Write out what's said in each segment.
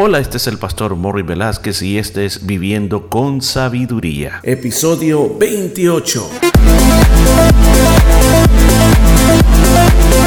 Hola, este es el pastor Morri Velázquez y este es Viviendo con Sabiduría. Episodio 28.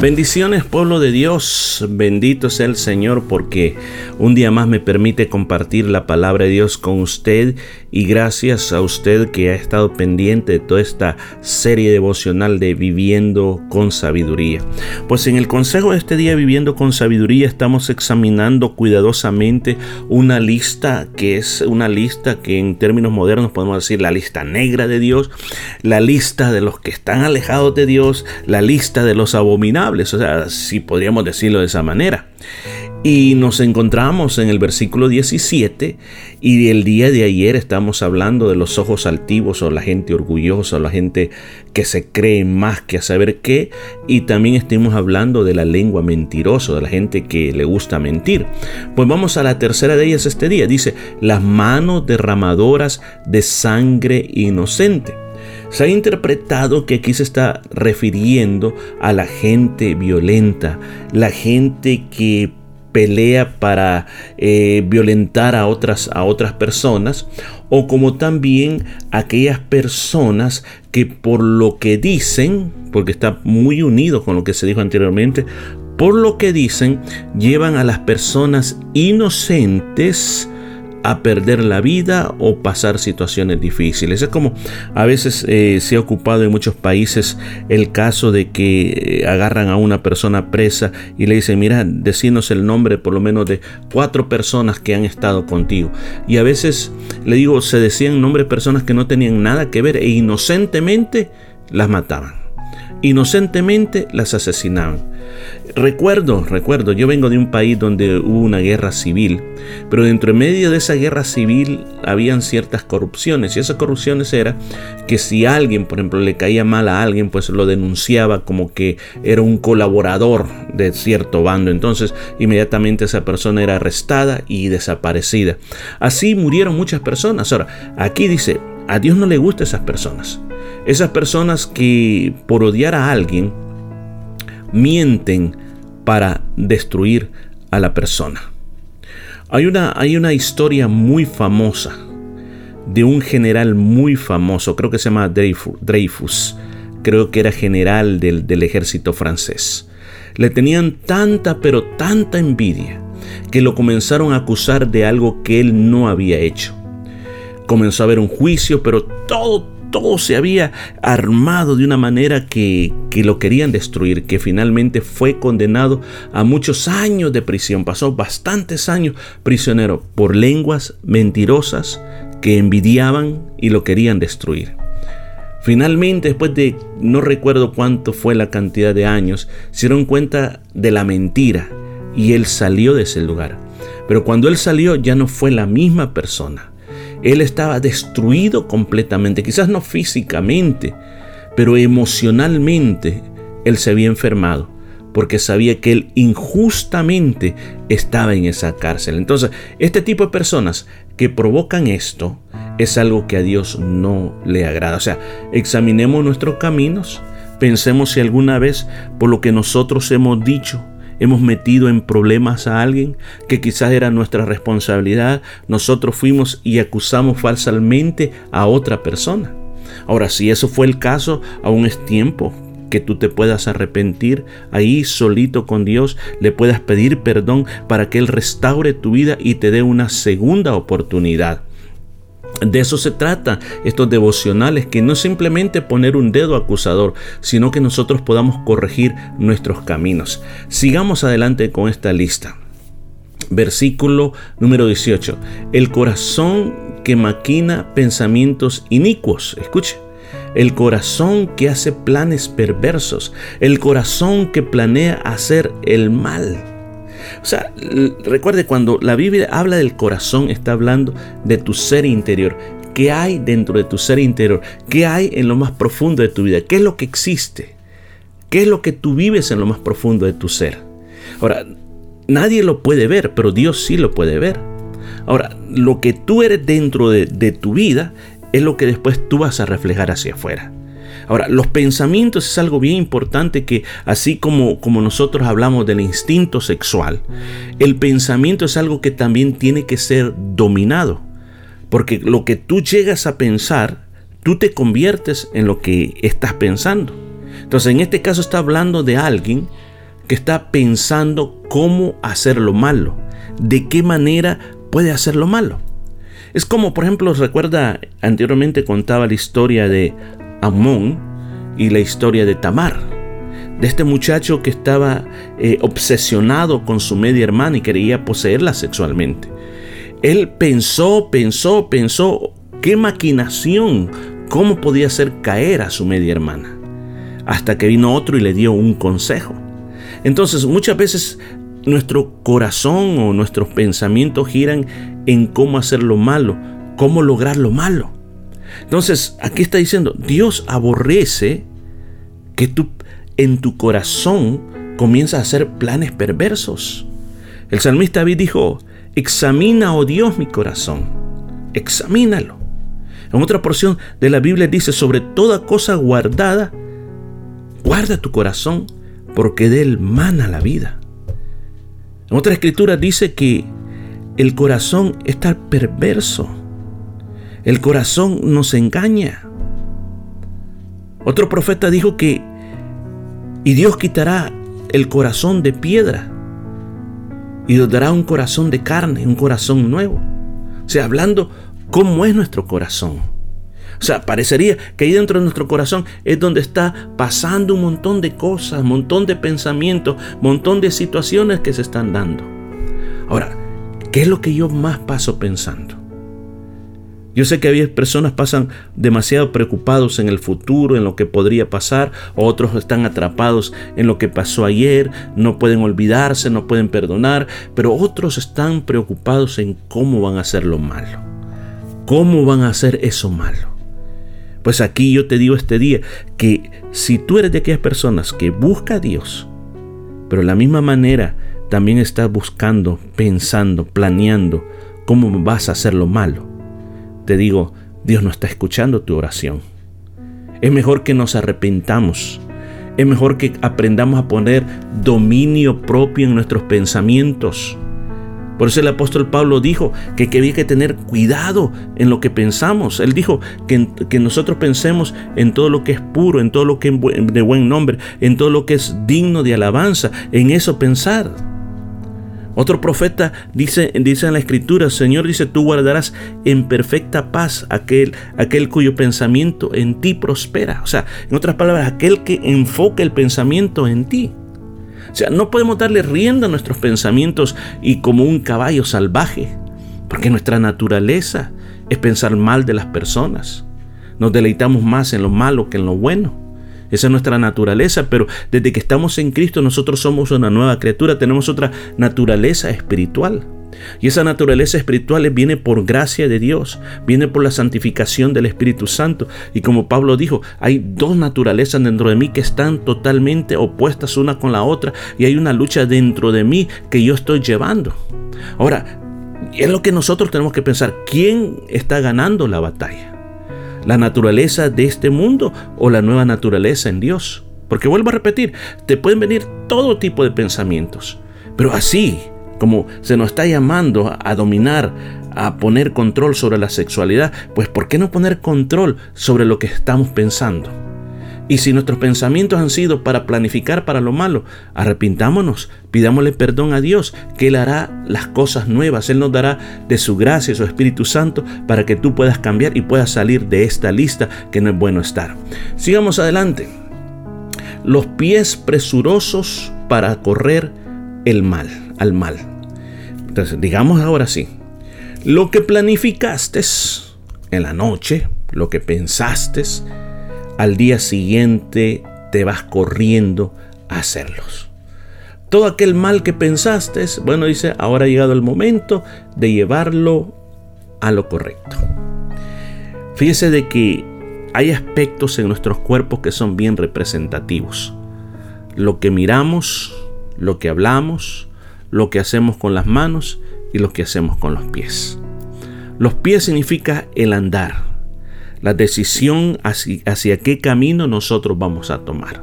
Bendiciones pueblo de Dios, bendito sea el Señor porque un día más me permite compartir la palabra de Dios con usted y gracias a usted que ha estado pendiente de toda esta serie devocional de Viviendo con Sabiduría. Pues en el consejo de este día Viviendo con Sabiduría estamos examinando cuidadosamente una lista que es una lista que en términos modernos podemos decir la lista negra de Dios, la lista de los que están alejados de Dios, la lista de los o sea, si podríamos decirlo de esa manera. Y nos encontramos en el versículo 17 y el día de ayer estamos hablando de los ojos altivos o la gente orgullosa o la gente que se cree más que a saber qué y también estuvimos hablando de la lengua mentirosa, de la gente que le gusta mentir. Pues vamos a la tercera de ellas este día. Dice, las manos derramadoras de sangre inocente. Se ha interpretado que aquí se está refiriendo a la gente violenta, la gente que pelea para eh, violentar a otras, a otras personas, o como también aquellas personas que por lo que dicen, porque está muy unido con lo que se dijo anteriormente, por lo que dicen, llevan a las personas inocentes a perder la vida o pasar situaciones difíciles. Es como a veces eh, se ha ocupado en muchos países el caso de que eh, agarran a una persona presa y le dicen, mira, decinos el nombre por lo menos de cuatro personas que han estado contigo. Y a veces, le digo, se decían nombres de personas que no tenían nada que ver e inocentemente las mataban. Inocentemente las asesinaban. Recuerdo, recuerdo, yo vengo de un país donde hubo una guerra civil, pero dentro de medio de esa guerra civil habían ciertas corrupciones y esas corrupciones era que si alguien, por ejemplo, le caía mal a alguien, pues lo denunciaba como que era un colaborador de cierto bando, entonces inmediatamente esa persona era arrestada y desaparecida. Así murieron muchas personas. Ahora, aquí dice, a Dios no le gustan esas personas. Esas personas que por odiar a alguien, mienten para destruir a la persona. Hay una, hay una historia muy famosa de un general muy famoso, creo que se llama Dreyfus, creo que era general del, del ejército francés. Le tenían tanta, pero tanta envidia, que lo comenzaron a acusar de algo que él no había hecho. Comenzó a haber un juicio, pero todo, todo se había armado de una manera que, que, lo querían destruir, que finalmente fue condenado a muchos años de prisión. Pasó bastantes años prisionero por lenguas mentirosas que envidiaban y lo querían destruir. Finalmente, después de no recuerdo cuánto fue la cantidad de años, se dieron cuenta de la mentira y él salió de ese lugar. Pero cuando él salió ya no fue la misma persona él estaba destruido completamente, quizás no físicamente, pero emocionalmente él se había enfermado porque sabía que él injustamente estaba en esa cárcel. Entonces, este tipo de personas que provocan esto es algo que a Dios no le agrada. O sea, examinemos nuestros caminos, pensemos si alguna vez por lo que nosotros hemos dicho, hemos metido en problemas a alguien que quizás era nuestra responsabilidad, nosotros fuimos y acusamos falsamente a otra persona. Ahora, si eso fue el caso, aún es tiempo que tú te puedas arrepentir ahí solito con Dios, le puedas pedir perdón para que Él restaure tu vida y te dé una segunda oportunidad. De eso se trata estos devocionales, que no simplemente poner un dedo acusador, sino que nosotros podamos corregir nuestros caminos. Sigamos adelante con esta lista. Versículo número 18. El corazón que maquina pensamientos inicuos. Escuche. El corazón que hace planes perversos. El corazón que planea hacer el mal o sea, recuerde cuando la Biblia habla del corazón, está hablando de tu ser interior. qué hay dentro de tu ser interior, qué hay en lo más profundo de tu vida, qué es lo que existe, qué es lo que tú vives en lo más profundo de tu ser. Ahora, nadie lo puede ver, pero Dios sí lo puede ver. Ahora, lo que tú eres dentro de, tu vida es lo que después tú vas a reflejar hacia afuera. Ahora, los pensamientos es algo bien importante que así como, como nosotros hablamos del instinto sexual, el pensamiento es algo que también tiene que ser dominado. Porque lo que tú llegas a pensar, tú te conviertes en lo que estás pensando. Entonces, en este caso está hablando de alguien que está pensando cómo hacer lo malo, de qué manera puede hacer lo malo. Es como, por ejemplo, recuerda, anteriormente contaba la historia de Amón y la historia de Tamar, de este muchacho que estaba eh, obsesionado con su media hermana y quería poseerla sexualmente. Él pensó, pensó, pensó, qué maquinación, cómo podía hacer caer a su media hermana. Hasta que vino otro y le dio un consejo. Entonces muchas veces nuestro corazón o nuestros pensamientos giran en cómo hacer lo malo, cómo lograr lo malo. Entonces, aquí está diciendo, Dios aborrece que tú en tu corazón comienzas a hacer planes perversos. El salmista David dijo, examina, oh Dios, mi corazón, examínalo. En otra porción de la Biblia dice, sobre toda cosa guardada, guarda tu corazón, porque de él mana la vida. En otra escritura dice que el corazón está perverso. El corazón nos engaña. Otro profeta dijo que, y Dios quitará el corazón de piedra y nos dará un corazón de carne, un corazón nuevo. O sea, hablando cómo es nuestro corazón. O sea, parecería que ahí dentro de nuestro corazón es donde está pasando un montón de cosas, un montón de pensamientos, un montón de situaciones que se están dando. Ahora, ¿qué es lo que yo más paso pensando? Yo sé que había personas pasan demasiado preocupados en el futuro, en lo que podría pasar, otros están atrapados en lo que pasó ayer, no pueden olvidarse, no pueden perdonar, pero otros están preocupados en cómo van a hacer lo malo. ¿Cómo van a hacer eso malo? Pues aquí yo te digo este día que si tú eres de aquellas personas que busca a Dios, pero de la misma manera también estás buscando, pensando, planeando cómo vas a hacer lo malo, te digo, Dios no está escuchando tu oración. Es mejor que nos arrepentamos. Es mejor que aprendamos a poner dominio propio en nuestros pensamientos. Por eso el apóstol Pablo dijo que, había que tener cuidado en lo que pensamos. Él dijo que, que, nosotros pensemos en todo lo que es puro, en todo lo que es de buen nombre, en todo lo que es digno de alabanza, en eso pensar. Otro profeta dice, en la escritura, Señor dice, tú guardarás en perfecta paz aquel, aquel cuyo pensamiento en ti prospera. O sea, en otras palabras, aquel que enfoca el pensamiento en ti. O sea, no podemos darle rienda a nuestros pensamientos y como un caballo salvaje, porque nuestra naturaleza es pensar mal de las personas. Nos deleitamos más en lo malo que en lo bueno. Esa es nuestra naturaleza, pero desde que estamos en Cristo nosotros somos una nueva criatura, tenemos otra naturaleza espiritual. Y esa naturaleza espiritual viene por gracia de Dios, viene por la santificación del Espíritu Santo. Y como Pablo dijo, hay dos naturalezas dentro de mí que están totalmente opuestas una con la otra y hay una lucha dentro de mí que yo estoy llevando. Ahora, es lo que nosotros tenemos que pensar, ¿quién está ganando la batalla? La naturaleza de este mundo o la nueva naturaleza en Dios. Porque vuelvo a repetir, te pueden venir todo tipo de pensamientos, pero así como se nos está llamando a dominar, a poner control sobre la sexualidad, pues ¿por qué no poner control sobre lo que estamos pensando? Y si nuestros pensamientos han sido para planificar para lo malo, arrepintámonos, pidámosle perdón a Dios, que Él hará las cosas nuevas, Él nos dará de su gracia, su Espíritu Santo, para que tú puedas cambiar y puedas salir de esta lista que no es bueno estar. Sigamos adelante. Los pies presurosos para correr el mal, al mal. Entonces, digamos ahora sí, lo que planificaste en la noche, lo que pensaste, al día siguiente te vas corriendo a hacerlos. Todo aquel mal que pensaste, bueno, dice, ahora ha llegado el momento de llevarlo a lo correcto. Fíjese de que hay aspectos en nuestros cuerpos que son bien representativos. Lo que miramos, lo que hablamos, lo que hacemos con las manos y lo que hacemos con los pies. Los pies significa el andar, la decisión hacia, hacia qué camino nosotros vamos a tomar.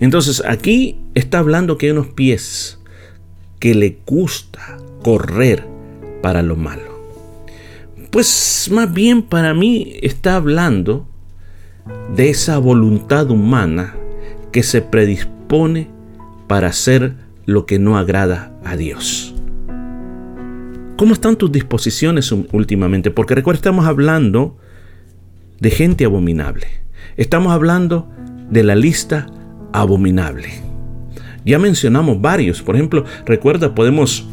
Entonces aquí está hablando que hay unos pies que le gusta correr para lo malo. Pues más bien para mí está hablando de esa voluntad humana que se predispone para hacer lo que no agrada a Dios. ¿Cómo están tus disposiciones últimamente? Porque recuerda, estamos hablando de gente abominable. Estamos hablando de la lista abominable. Ya mencionamos varios. Por ejemplo, recuerda, podemos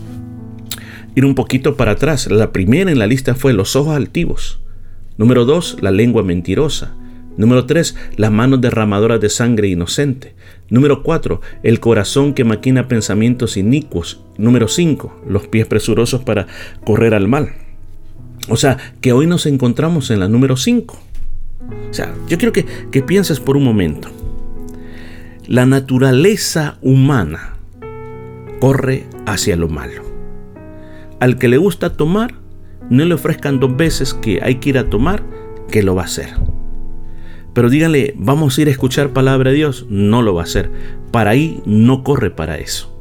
ir un poquito para atrás. La primera en la lista fue los ojos altivos. Número dos, la lengua mentirosa. Número 3. Las manos derramadoras de sangre inocente. Número 4. El corazón que maquina pensamientos inicuos. Número 5. Los pies presurosos para correr al mal. O sea, que hoy nos encontramos en la número 5. O sea, yo quiero que, que pienses por un momento. La naturaleza humana corre hacia lo malo. Al que le gusta tomar, no le ofrezcan dos veces que hay que ir a tomar, que lo va a hacer. Pero díganle, vamos a ir a escuchar palabra de Dios. No lo va a hacer. Para ahí no corre para eso.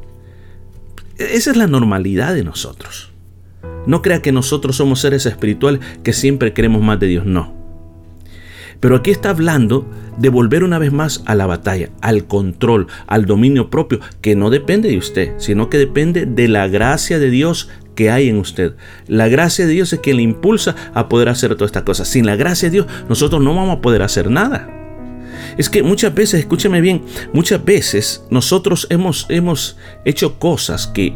Esa es la normalidad de nosotros. No crea que nosotros somos seres espirituales que siempre queremos más de Dios. No. Pero aquí está hablando de volver una vez más a la batalla, al control, al dominio propio, que no depende de usted, sino que depende de la gracia de Dios que hay en usted. La gracia de Dios es quien le impulsa a poder hacer todas estas cosas. Sin la gracia de Dios, nosotros no vamos a poder hacer nada. Es que muchas veces, escúcheme bien, muchas veces nosotros hemos, hemos hecho cosas que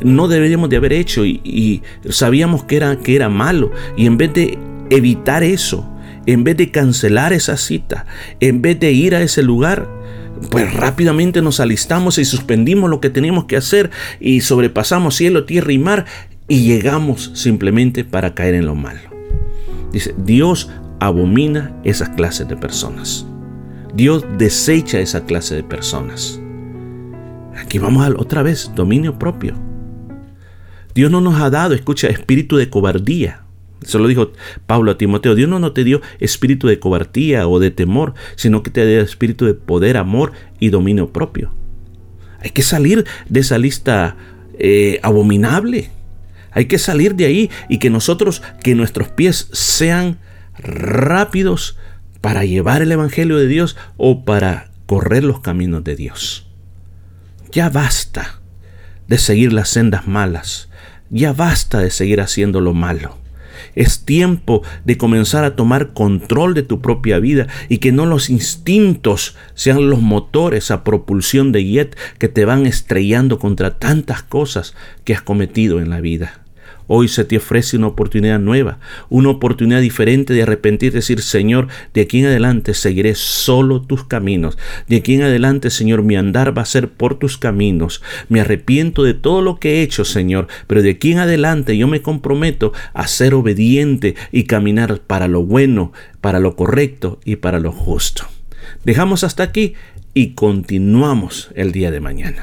no deberíamos de haber hecho y, y sabíamos que era, que era malo. Y en vez de evitar eso, en vez de cancelar esa cita, en vez de ir a ese lugar, pues rápidamente nos alistamos y suspendimos lo que teníamos que hacer y sobrepasamos cielo, tierra y mar y llegamos simplemente para caer en lo malo. Dice, Dios abomina esas clases de personas. Dios desecha esa clase de personas. Aquí vamos a, otra vez, dominio propio. Dios no nos ha dado, escucha, espíritu de cobardía. Eso lo dijo Pablo a Timoteo. Dios no, te dio espíritu de cobardía o de temor, sino que te dio espíritu de poder, amor y dominio propio. Hay que salir de esa lista eh, abominable. Hay que salir de ahí y que nosotros, que nuestros pies sean rápidos para llevar el Evangelio de Dios o para correr los caminos de Dios. Ya basta de seguir las sendas malas. Ya basta de seguir haciendo lo malo. Es tiempo de comenzar a tomar control de tu propia vida y que no los instintos sean los motores a propulsión de jet que te van estrellando contra tantas cosas que has cometido en la vida. Hoy se te ofrece una oportunidad nueva, una oportunidad diferente de arrepentirte y decir, Señor, de aquí en adelante seguiré solo tus caminos. De aquí en adelante, Señor, mi andar va a ser por tus caminos. Me arrepiento de todo lo que he hecho, Señor, pero de aquí en adelante yo me comprometo a ser obediente y caminar para lo bueno, para lo correcto y para lo justo. Dejamos hasta aquí y continuamos el día de mañana.